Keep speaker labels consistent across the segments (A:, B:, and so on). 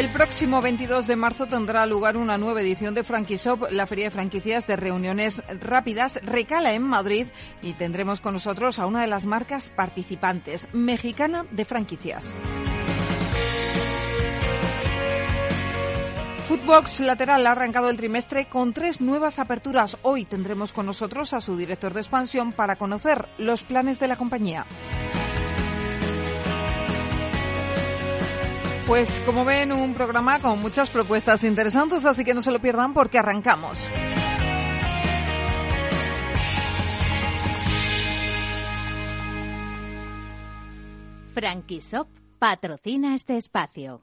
A: El próximo 22 de marzo tendrá lugar una nueva edición de Franquishop. La feria de franquicias de reuniones rápidas recala en Madrid y tendremos con nosotros a una de las marcas participantes, mexicana de franquicias. Footbox Lateral ha arrancado el trimestre con tres nuevas aperturas. Hoy tendremos con nosotros a su director de expansión para conocer los planes de la compañía. Pues como ven, un programa con muchas propuestas interesantes, así que no se lo pierdan porque arrancamos.
B: Franquisop patrocina este espacio.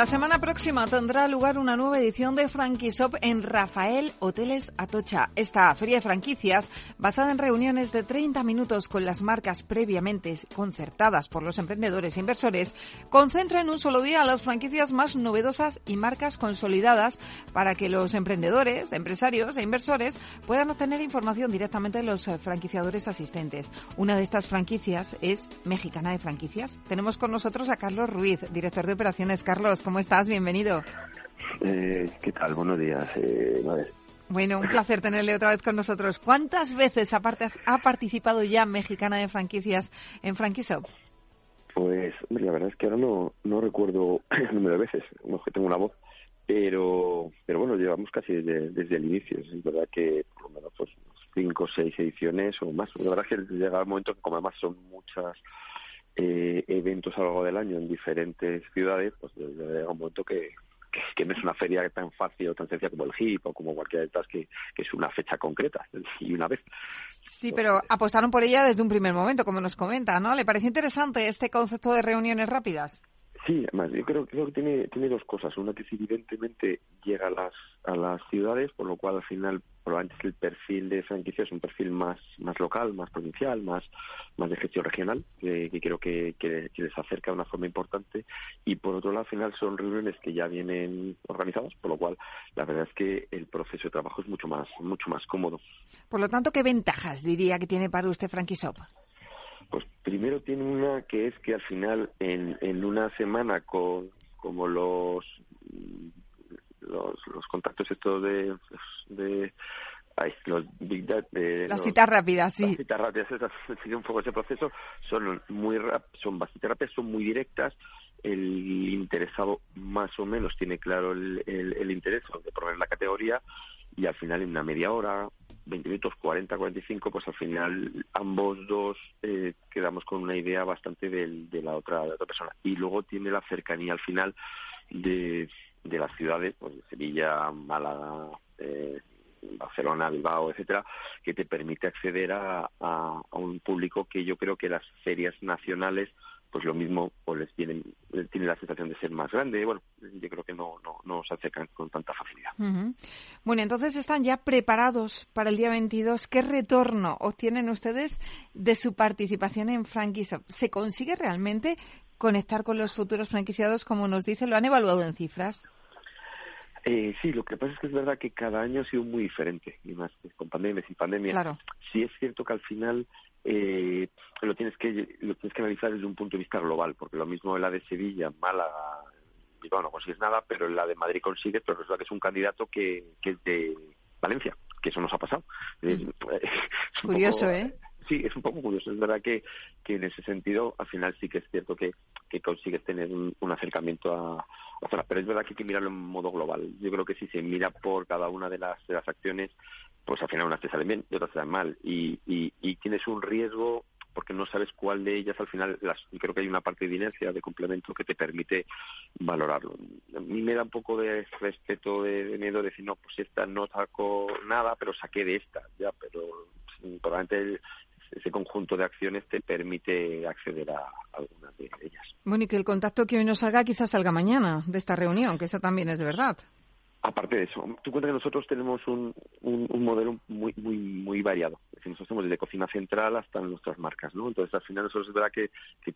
A: La semana próxima tendrá lugar una nueva edición de Franquishop en Rafael Hoteles Atocha. Esta feria de franquicias, basada en reuniones de 30 minutos con las marcas previamente concertadas por los emprendedores e inversores, concentra en un solo día las franquicias más novedosas y marcas consolidadas para que los emprendedores, empresarios e inversores puedan obtener información directamente de los franquiciadores asistentes. Una de estas franquicias es Mexicana de Franquicias. Tenemos con nosotros a Carlos Ruiz, director de operaciones. Carlos, ¿cómo estás? Bienvenido.
C: Eh, ¿Qué tal? Buenos días. Eh,
A: bueno, un placer tenerle otra vez con nosotros. ¿Cuántas veces ha, ha participado ya Mexicana de Franquicias en Franquishop?
C: Pues, la verdad es que ahora no, no recuerdo el número de veces, no que tengo una voz, pero, pero bueno, llevamos casi desde, el inicio. Es verdad que por lo menos pues, cinco o seis ediciones o más. La verdad es que llega el momento que como además son muchas eh, eventos a lo largo del año en diferentes ciudades, pues llega un momento que, que, no es una feria tan fácil o tan sencilla como el HIP o como cualquiera de estas que, que es una fecha concreta y una vez.
A: Sí, pero apostaron por ella desde un primer momento, como nos comenta, ¿no? ¿Le parece interesante este concepto de reuniones rápidas?
C: Sí, además, yo creo, creo que tiene, tiene dos cosas. Una que evidentemente llega a las, a las ciudades, por lo cual al final probablemente el perfil de franquicia es un perfil más, más local, más provincial, más, más de gestión regional, que, creo que, que, les acerca de una forma importante. Y por otro lado, al final son reuniones que ya vienen organizadas, por lo cual la verdad es que el proceso de trabajo es mucho más, mucho más cómodo.
A: Por lo tanto, ¿qué ventajas diría que tiene para usted Franquishop?
C: Pues primero tiene una que es que al final en, en una semana con como los los, los contactos estos de, de los big data, de,
A: las citas rápidas, sí.
C: Las citas rápidas, sigue un poco ese proceso, son muy son bastante rápidas, son muy directas. El interesado más o menos tiene claro el, el, interés de poner la categoría y al final en una media hora, 20 minutos, 40, 45, pues al final ambos dos eh, quedamos con una idea bastante de, la otra, de otra persona. Y luego tiene la cercanía al final de, de las ciudades, pues Sevilla, Málaga, eh, Barcelona, Bilbao, etcétera, que te permite acceder a, un público que yo creo que las ferias nacionales pues lo mismo o les tienen tiene la sensación de ser más grande bueno yo creo que no no, no se acercan con tanta facilidad.
A: Bueno entonces están ya preparados para el día 22 qué retorno obtienen ustedes de su participación en Franquishop se consigue realmente conectar con los futuros franquiciados como nos dice lo han evaluado en cifras
C: eh, sí, lo que pasa es que es verdad que cada año ha sido muy diferente, y más con pandemia, sin pandemia.
A: Claro.
C: Sí es cierto que al final eh, lo tienes que lo tienes que analizar desde un punto de vista global, porque lo mismo en la de Sevilla, Málaga, Bilbao no consigues nada, pero en la de Madrid consigues, pero resulta que es un candidato que, que es de Valencia, que eso nos ha pasado.
A: Mm. Curioso, ¿eh?
C: Sí, es un poco curioso. Es verdad que, que en ese sentido, al final sí que es cierto que, que consigues tener un, acercamiento a, zona. Pero es verdad que hay que mirarlo en modo global. Yo creo que si se mira por cada una de las, de las acciones, pues al final unas te salen bien y otras te salen mal. Y, y, tienes un riesgo porque no sabes cuál de ellas al final, las, creo que hay una parte de inercia, de complemento que te permite valorarlo. A mí me da un poco de respeto, de, miedo de decir, no, pues esta no saco nada, pero saqué de esta, ya, pero probablemente ese conjunto de acciones te permite acceder a algunas de ellas.
A: Bueno, y que el contacto que hoy nos haga quizás salga mañana de esta reunión, que eso también es verdad.
C: Aparte de eso, tú cuenta que nosotros tenemos un, un, modelo muy muy muy variado. Es decir, nosotros tenemos desde cocina central hasta nuestras marcas, ¿no? Entonces, al final nosotros es verdad que,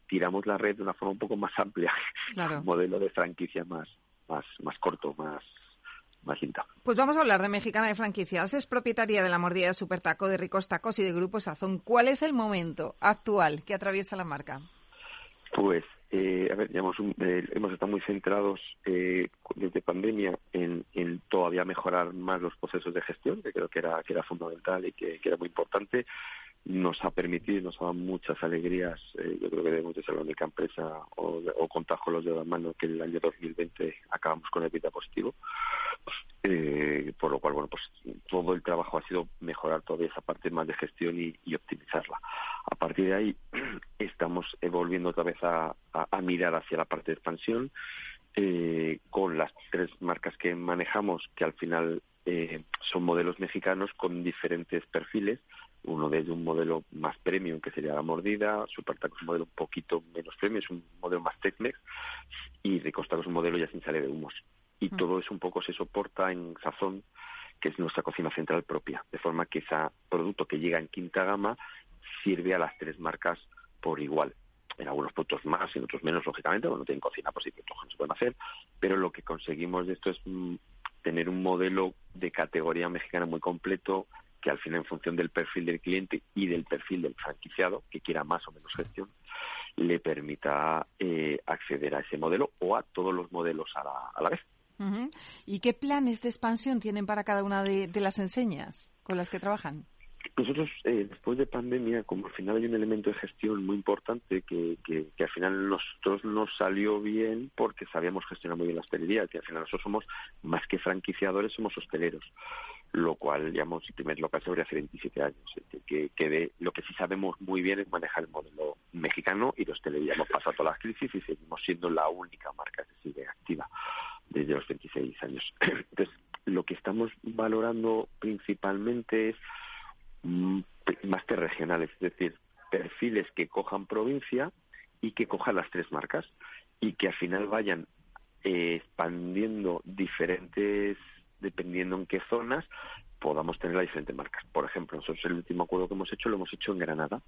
C: tiramos la red de una forma un poco más amplia. Claro. un modelo de franquicia más, más, más corto, más, más
A: Pues vamos a hablar de Mexicana de Franquicias. Es propietaria de la mordida de Supertaco, de Ricos Tacos y de Grupo Sazón. ¿Cuál es el momento actual que atraviesa la marca?
C: Pues eh, a ver, hemos, eh, hemos estado muy centrados eh, desde pandemia en, en, todavía mejorar más los procesos de gestión, que creo que era, que era fundamental y que, era muy importante. Nos ha permitido, nos ha dado muchas alegrías. Eh, yo creo que debemos de ser la única empresa o, o contar con los de la mano que el año 2020 acabamos con el vida positivo. Eh, por lo cual, bueno, pues todo el trabajo ha sido mejorar toda esa parte más de gestión y, optimizarla. A partir de ahí, estamos volviendo otra vez a, mirar hacia la parte de expansión eh, con las tres marcas que manejamos, que al final eh, son modelos mexicanos con diferentes perfiles. Uno de ellos un modelo más premium, que sería la mordida, Supertaco es un modelo un poquito menos premium, es un modelo más Tex-Mex, y Ricostaco es un modelo ya sin salir de humos y mm. todo eso un poco se soporta en Sazón, que es nuestra cocina central propia, de forma que ese producto que llega en quinta gama sirve a las tres marcas por igual. En algunos productos más, en otros menos, lógicamente, bueno, no tienen cocina, pues sí, no se pueden hacer, pero lo que conseguimos de esto es mm, tener un modelo de categoría mexicana muy completo, que al final en función del perfil del cliente y del perfil del franquiciado, que quiera más o menos gestión, le permita eh, acceder a ese modelo o a todos los modelos a la vez.
A: ¿Y qué planes de expansión tienen para cada una de, las enseñas con las que trabajan?
C: Nosotros, eh, después de pandemia, como al final hay un elemento de gestión muy importante que, que, al final nosotros nos salió bien porque sabíamos gestionar muy bien la hostelería, que al final nosotros somos más que franquiciadores, somos hosteleros, lo cual llamamos el primer local sobre hace 27 años. Que, que lo que sí sabemos muy bien es manejar el modelo mexicano y de hostelería. Hemos pasado todas las crisis y seguimos siendo la única marca que sigue activa desde los 26 años. Entonces, lo que estamos valorando principalmente es mm, máster regionales, es decir, perfiles que cojan provincia y que cojan las tres marcas y que al final vayan eh, expandiendo diferentes, dependiendo en qué zonas, podamos tener las diferentes marcas. Por ejemplo, nosotros el último acuerdo que hemos hecho lo hemos hecho en Granada.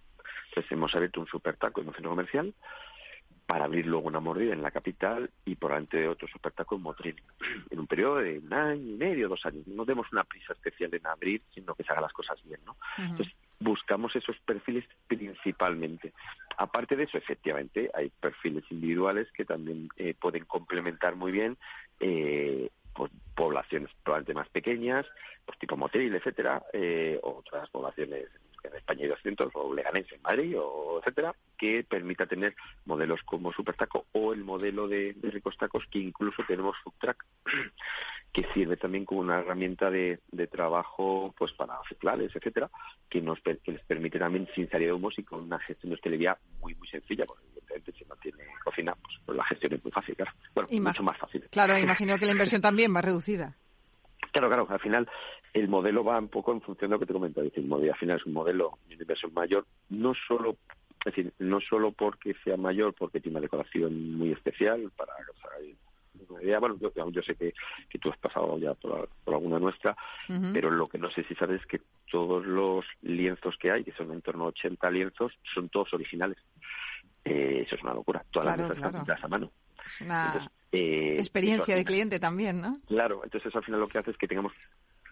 C: Entonces hemos abierto un super taco en un centro comercial para abrir luego una mordida en la capital y por delante de otro supertaco en Motril, en un periodo de un año y medio, dos años. No demos una prisa especial en abrir, sino que se hagan las cosas bien, ¿no? Entonces, buscamos esos perfiles principalmente. Aparte de eso, efectivamente, hay perfiles individuales que también eh, pueden complementar muy bien eh, pues, poblaciones probablemente más pequeñas, pues tipo Motril, etcétera, eh, otras poblaciones en España hay 200, o Leganés en Madrid, o etcétera, que permita tener modelos como Supertaco o el modelo de, de Ricos Tacos, que incluso tenemos Subtrack, que sirve también como una herramienta de, trabajo pues para festivales, etcétera, que nos que les permite también sin salir de humos y con una gestión de hostelería muy muy sencilla, si no tiene cocina, pues, pues la gestión es muy fácil, claro. Bueno, mucho más fácil.
A: Claro, imagino que la inversión también va reducida.
C: Claro, claro, al final el modelo va un poco en función de lo que te el modelo al final es un modelo de inversión mayor, no solo es decir, no solo porque sea mayor, porque tiene una decoración muy especial para una idea. Bueno, yo, sé que, que, tú has pasado ya por, alguna nuestra, pero lo que no sé si sabes es que todos los lienzos que hay, que son en torno a 80 lienzos, son todos originales. Eh, eso es una locura. Todas las mesas están a mano.
A: Es una eh, experiencia de cliente también, ¿no?
C: Claro, entonces al final lo que hace es que tengamos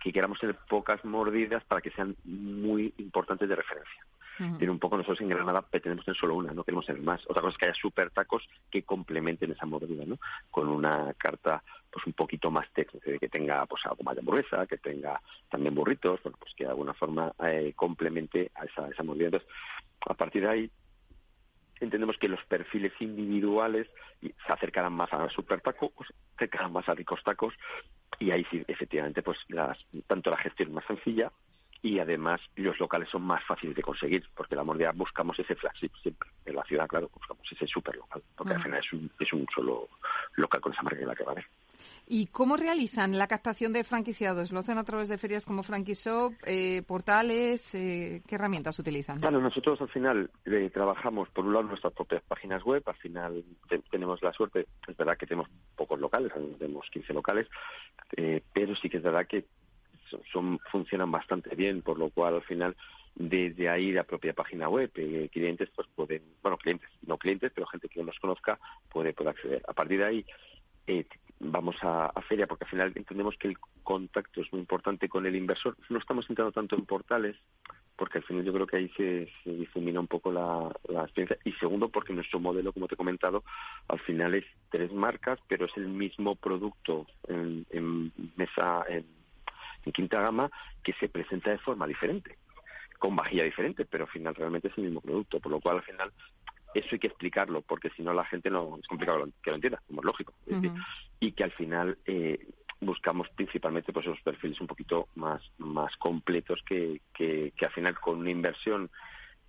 C: que queramos tener pocas mordidas para que sean muy importantes de referencia. Tiene un poco nosotros en Granada pretendemos tener solo una, no queremos tener más. Otra cosa es que haya super tacos que complementen esa mordida, ¿no? Con una carta pues un poquito más técnica, que tenga pues algo más de hamburguesa, que tenga también burritos, bueno, pues que de alguna forma eh, complemente a esa, esa mordida. Entonces, a partir de ahí entendemos que los perfiles individuales se acercarán más a super tacos, se acercarán más a ricos tacos y ahí sí efectivamente pues las, tanto la gestión más sencilla y además los locales son más fáciles de conseguir porque la moneda buscamos ese flagship siempre. En la ciudad claro buscamos ese super local porque al final es un, es un solo local con esa marca la que va a haber
A: ¿Y cómo realizan la captación de franquiciados? ¿Lo hacen a través de ferias como Franquishop, eh, portales? Eh, ¿Qué herramientas utilizan?
C: Bueno, nosotros al final eh, trabajamos por un lado nuestras propias páginas web, al final tenemos la suerte, es verdad que tenemos pocos locales, tenemos 15 locales, eh, pero sí que es verdad que son, funcionan bastante bien, por lo cual al final desde ahí la propia página web, eh, clientes pues pueden, bueno, clientes, no clientes, pero gente que no nos conozca puede, puede acceder. A partir de ahí eh, vamos a, feria porque al final entendemos que el contacto es muy importante con el inversor. No estamos entrando tanto en portales porque al final yo creo que ahí se, difumina un poco la, experiencia. Y segundo, porque nuestro modelo, como te he comentado, al final es tres marcas, pero es el mismo producto en, en mesa, en, en quinta gama, que se presenta de forma diferente con vajilla diferente, pero al final realmente es el mismo producto, por lo cual al final eso hay que explicarlo, porque si no la gente no es complicado que lo entienda, como es lógico. y que al final eh, buscamos principalmente pues esos perfiles un poquito más, más completos que, que, al final con una inversión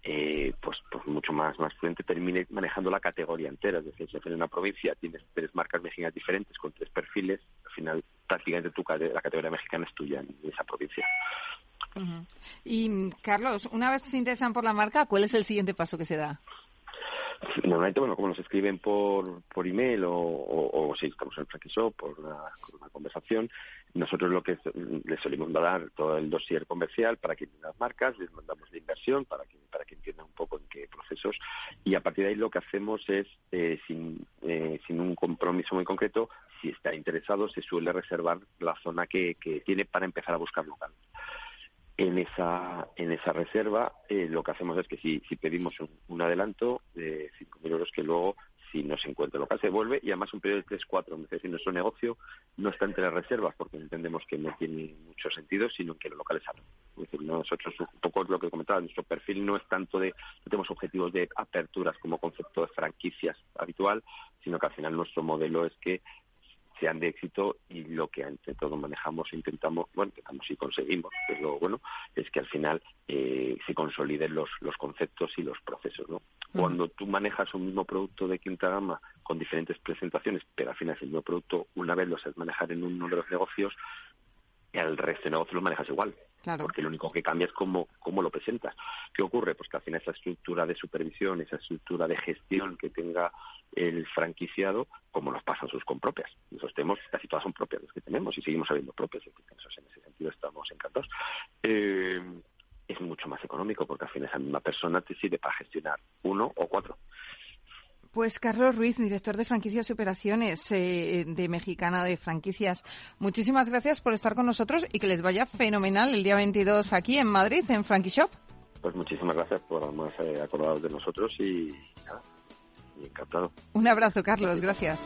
C: eh, pues, pues mucho más, más prudente termine manejando la categoría entera. Es decir, si en una provincia tienes tres marcas mexicanas diferentes con tres perfiles, al final prácticamente tu, la categoría mexicana es tuya en esa provincia.
A: Y Carlos, una vez se interesan por la marca, ¿cuál es el siguiente paso que se da?
C: Normalmente, bueno, como nos escriben por, por email o, o, si estamos en el por una, conversación, nosotros lo que les solimos dar todo el dossier comercial para que entiendan las marcas, les mandamos de inversión para que, para que entiendan un poco en qué procesos y a partir de ahí lo que hacemos es, eh, sin, eh, sin un compromiso muy concreto, si está interesado, se suele reservar la zona que, que tiene para empezar a buscar local en esa en esa reserva eh, lo que hacemos es que si, si pedimos un, adelanto de 5.000 euros que luego si no se encuentra local se devuelve y además un periodo de 3-4 es decir nuestro negocio no está entre las reservas porque entendemos que no tiene mucho sentido sino que los locales abren. Es decir nosotros un poco lo que comentaba nuestro perfil no es tanto de no tenemos objetivos de aperturas como concepto de franquicias habitual sino que al final nuestro modelo es que sean de éxito y lo que entre todos manejamos e intentamos, bueno, intentamos y conseguimos, es lo bueno, es que al final eh, se consoliden los, los conceptos y los procesos, ¿no? Cuando tú manejas un mismo producto de quinta gama con diferentes presentaciones, pero al final es el mismo producto, una vez lo sabes manejar en uno de los negocios, el resto de negocios lo manejas igual. Porque lo único que cambia es cómo, cómo lo presentas. ¿Qué ocurre? Pues que al final esa estructura de supervisión, esa estructura de gestión que tenga el franquiciado, como nos pasa a sus compropias. Nosotros tenemos, casi todas son propias las que tenemos y seguimos habiendo propias. En ese sentido estamos encantados. Eh, es mucho más económico porque al final esa misma persona te sirve para gestionar uno o cuatro.
A: Pues Carlos Ruiz, director de franquicias y operaciones eh, de Mexicana de Franquicias, muchísimas gracias por estar con nosotros y que les vaya fenomenal el día 22 aquí en Madrid, en Frankie Shop.
C: Pues muchísimas gracias por además eh, acordaros de nosotros y, encantado.
A: Un abrazo, Carlos, gracias.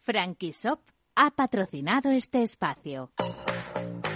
B: Frankie Shop ha patrocinado este espacio.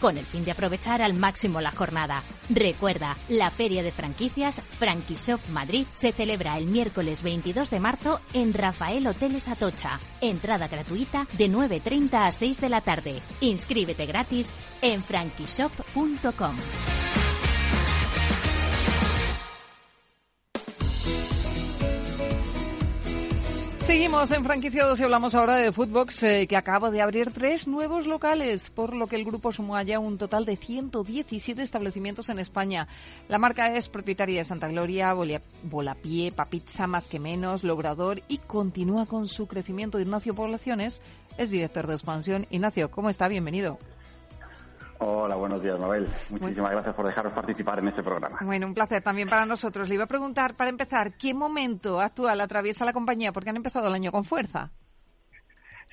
B: con el fin de aprovechar al máximo la jornada. Recuerda, la Feria de Franquicias Franquishop Madrid se celebra el miércoles 22 de marzo en Rafael Hoteles Atocha. Entrada gratuita de 9.30 a 6 de la tarde. Inscríbete gratis en franquishop.com.
A: Seguimos en franquiciados y hablamos ahora de Foodbox, eh, que acaba de abrir tres nuevos locales, por lo que el grupo sumó ya un total de 117 establecimientos en España. La marca es propietaria de Santa Gloria, Volapie, Papizza Más que Menos, Logrador y continúa con su crecimiento. Ignacio Poblaciones es director de expansión. Ignacio, ¿cómo está? Bienvenido.
D: Hola, buenos días, Mabel. Muchísimas gracias por dejaros participar en este programa.
A: Bueno, un placer también para nosotros. Le iba a preguntar, para empezar, ¿qué momento actual atraviesa la compañía? Porque han empezado el año con fuerza.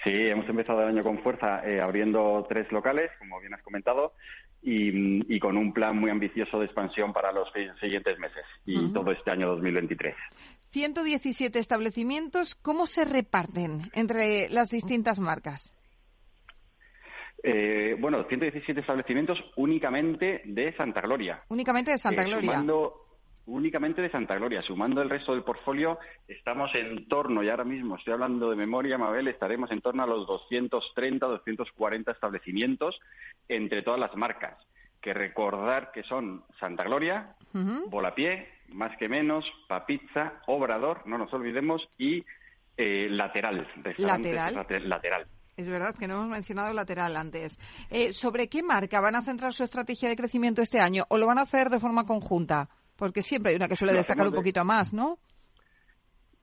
D: Sí, hemos empezado el año con fuerza eh, abriendo tres locales, como bien has comentado, y, con un plan muy ambicioso de expansión para los siguientes meses y todo este año 2023.
A: 117 establecimientos, ¿cómo se reparten entre las distintas marcas?
D: Eh, bueno, 117 establecimientos únicamente de Santa Gloria.
A: Únicamente de Santa eh, Gloria.
D: únicamente de Santa Gloria. Sumando el resto del portfolio, estamos en torno, y ahora mismo estoy hablando de memoria, Mabel, estaremos en torno a los 230, 240 establecimientos entre todas las marcas. Que recordar que son Santa Gloria, Volapié, más que menos, Papizza, Obrador, no nos olvidemos, y eh, Lateral.
A: Lateral.
D: Lateral.
A: Es verdad que no hemos mencionado lateral antes. Eh, ¿Sobre qué marca van a centrar su estrategia de crecimiento este año o lo van a hacer de forma conjunta? Porque siempre hay una que suele destacar un poquito más, ¿no?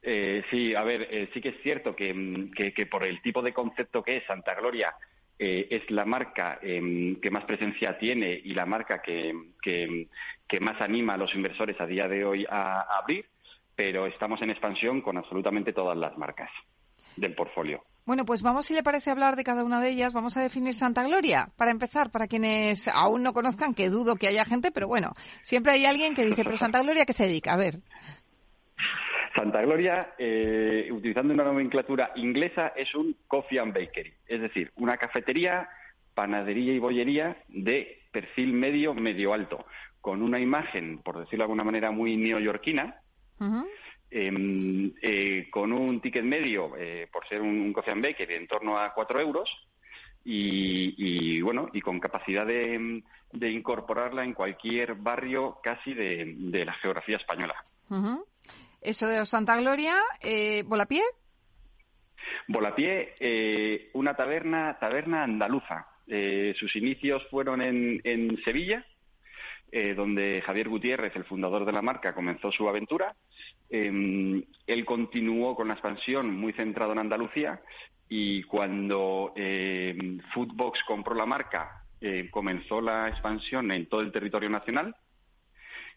D: Eh, sí, a ver, eh, sí que es cierto que, que, por el tipo de concepto que es Santa Gloria, es la marca em, que más presencia tiene y la marca que, que, más anima a los inversores a día de hoy a abrir, pero estamos en expansión con absolutamente todas las marcas del portfolio.
A: Bueno, pues vamos, si le parece, hablar de cada una de ellas. Vamos a definir Santa Gloria. Para empezar, para quienes aún no conozcan, que dudo que haya gente, pero bueno, siempre hay alguien que dice, pero Santa Gloria, ¿qué se dedica? A ver.
D: Santa Gloria, eh, utilizando una nomenclatura inglesa, es un coffee and bakery, es decir, una cafetería, panadería y bollería de perfil medio, medio alto, con una imagen, por decirlo de alguna manera, muy neoyorquina, con un ticket medio, eh, por ser un, coffee and baker, en torno a 4 euros. Y, bueno, y con capacidad de, incorporarla en cualquier barrio casi de, la geografía española.
A: Eso de Santa Gloria, eh, ¿Volapié?
D: Volapié, eh, una taberna, taberna andaluza. sus inicios fueron en, en Sevilla, eh, donde Javier Gutiérrez, el fundador de la marca, comenzó su aventura. Em, él continuó con la expansión muy centrado en Andalucía y cuando eh, Foodbox compró la marca, eh, comenzó la expansión en todo el territorio nacional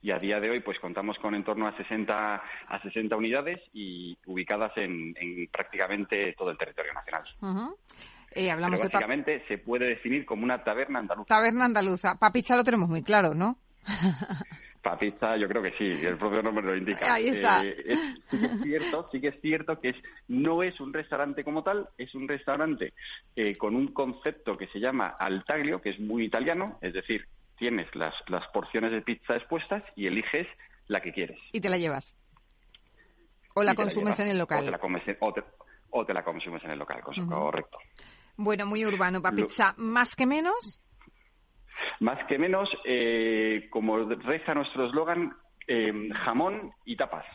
D: y a día de hoy pues contamos con en torno a 60 a 60 unidades y ubicadas en, prácticamente todo el territorio nacional. hablamos básicamente se puede definir como una taberna andaluza.
A: Taberna andaluza. Papicha lo tenemos muy claro, ¿no?
D: Papizza, yo creo que sí, el propio nombre lo indica.
A: Ahí está.
D: Eh, sí que es cierto, sí que es cierto que es, no es un restaurante como tal, es un restaurante eh, con un concepto que se llama altaglio, que es muy italiano, es decir, tienes las, las porciones de pizza expuestas y eliges la que quieres.
A: Y te la llevas. O la consumes en el local.
D: O te la, comes o te, la consumes en el local, correcto.
A: Bueno, muy urbano. Papizza, ¿más que menos?
D: Más que menos, eh, como reza nuestro eslogan, eh, jamón y tapas,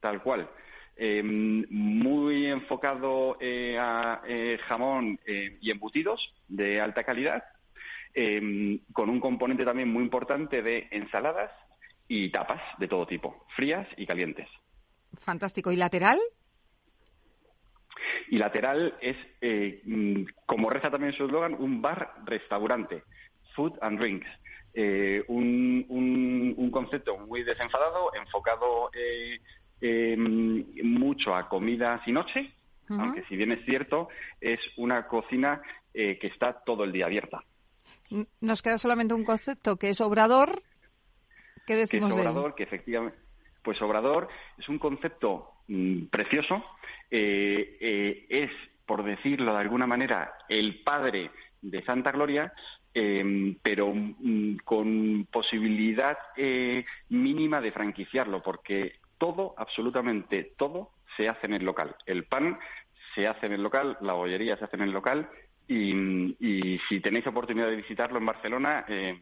D: tal cual. Eh, muy enfocado a jamón y embutidos de alta calidad, con un componente también muy importante de ensaladas y tapas de todo tipo, frías y calientes.
A: Fantástico. ¿Y lateral?
D: Y lateral es, como reza también su eslogan, un bar-restaurante. Food and Drinks. Eh, un, un, concepto muy desenfadado, enfocado eh, mucho a comidas y noche, aunque si bien es cierto, es una cocina eh, que está todo el día abierta.
A: Nos queda solamente un concepto que es obrador. ¿Qué decimos
D: que es obrador, que efectivamente, pues obrador es un concepto mm, precioso. es, por decirlo de alguna manera, el padre de Santa Gloria, eh, pero mm, con posibilidad eh, mínima de franquiciarlo, porque todo, absolutamente todo, se hace en el local. El pan se hace en el local, la bollería se hace en el local, y, y si tenéis oportunidad de visitarlo en Barcelona, eh,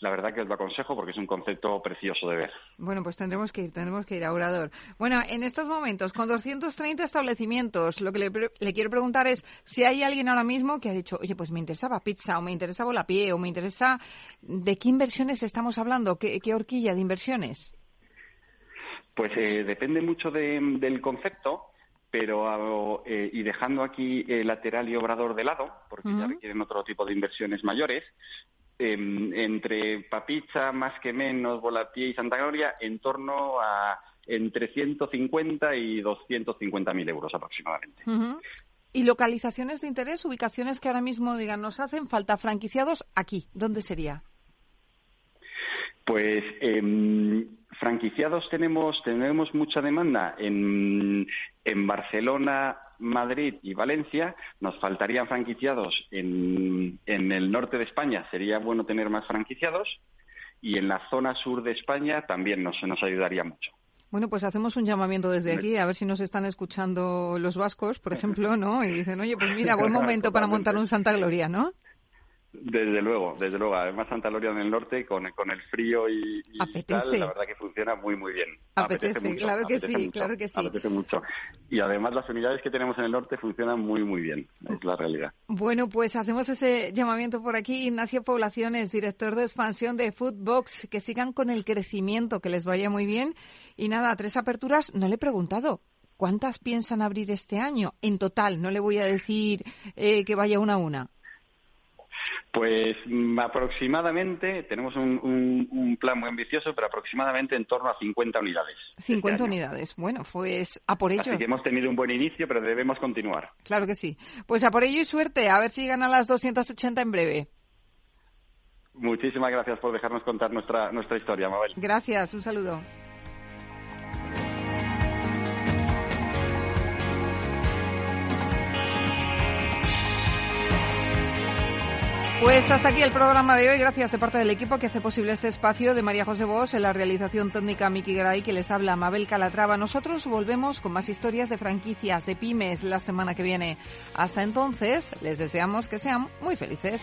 D: la verdad que os lo aconsejo porque es un concepto precioso de ver.
A: Bueno, pues tendremos que ir, tendremos que ir a Orador. Bueno, en estos momentos, con 230 establecimientos, lo que le, quiero preguntar es si hay alguien ahora mismo que ha dicho, oye, pues me interesaba pizza, o me interesa Volapié, o me interesa... ¿De qué inversiones estamos hablando? ¿Qué, horquilla de inversiones?
D: Pues eh, depende mucho del concepto, pero eh, y dejando aquí el lateral y obrador de lado, porque ya requieren otro tipo de inversiones mayores, em, entre Papicha, más que menos, Volatier y Santa Gloria, en torno a entre 150 y 250 mil euros aproximadamente.
A: ¿Y localizaciones de interés, ubicaciones que ahora mismo digan nos hacen falta franquiciados aquí? ¿Dónde sería?
D: Pues eh, franquiciados tenemos tenemos mucha demanda en, en Barcelona, Madrid y Valencia. Nos faltarían franquiciados en, en el norte de España. Sería bueno tener más franquiciados. Y en la zona sur de España también nos, nos ayudaría mucho.
A: Bueno, pues hacemos un llamamiento desde aquí, a ver si nos están escuchando los vascos, por ejemplo, ¿no? Y dicen, oye, pues mira, buen momento para montar un Santa Gloria, ¿no?
D: Desde luego, desde luego. Además, Santa Gloria en el norte, con, con el frío y, tal, la verdad que funciona muy, muy bien.
A: Apetece, claro que sí, claro que sí.
D: Apetece mucho. Y además las unidades que tenemos en el norte funcionan muy, muy bien. Es la realidad.
A: Bueno, pues hacemos ese llamamiento por aquí. Ignacio Poblaciones, director de expansión de Foodbox. Que sigan con el crecimiento, que les vaya muy bien. Y nada, tres aperturas. No le he preguntado. ¿Cuántas piensan abrir este año? En total, no le voy a decir eh, que vaya una a una.
D: Pues mm, aproximadamente, tenemos un, plan muy ambicioso, pero aproximadamente en torno a 50 unidades.
A: 50 este unidades. Bueno, pues a por ello.
D: Así que hemos tenido un buen inicio, pero debemos continuar.
A: Claro que sí. Pues a por ello y suerte. A ver si llegan a las 280 en breve.
D: Muchísimas gracias por dejarnos contar nuestra, nuestra historia, Mabel.
A: Gracias, un saludo. Pues hasta aquí el programa de hoy. Gracias de parte del equipo que hace posible este espacio de María José Bosch en la realización técnica Miki Gray que les habla Mabel Calatrava. Nosotros volvemos con más historias de franquicias, de pymes la semana que viene. Hasta entonces, les deseamos que sean muy felices.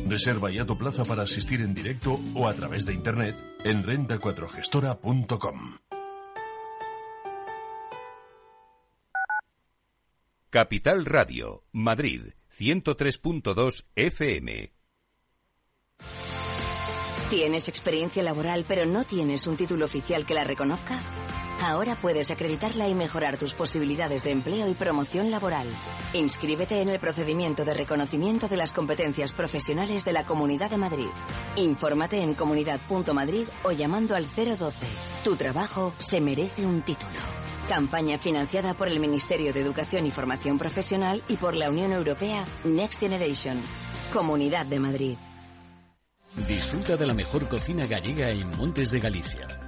E: Reserva ya tu plaza para asistir en directo o a través de internet en renta4gestora.com.
F: Capital Radio, Madrid, 103.2 FM.
G: ¿Tienes experiencia laboral pero no tienes un título oficial que la reconozca? Ahora puedes acreditarla y mejorar tus posibilidades de empleo y promoción laboral. Inscríbete en el procedimiento de reconocimiento de las competencias profesionales de la Comunidad de Madrid. Infórmate en comunidad.madrid o llamando al 012. Tu trabajo se merece un título. Campaña financiada por el Ministerio de Educación y Formación Profesional y por la Unión Europea Next Generation. Comunidad de Madrid.
H: Disfruta de la mejor cocina gallega en Montes de Galicia.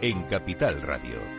F: en Capital Radio.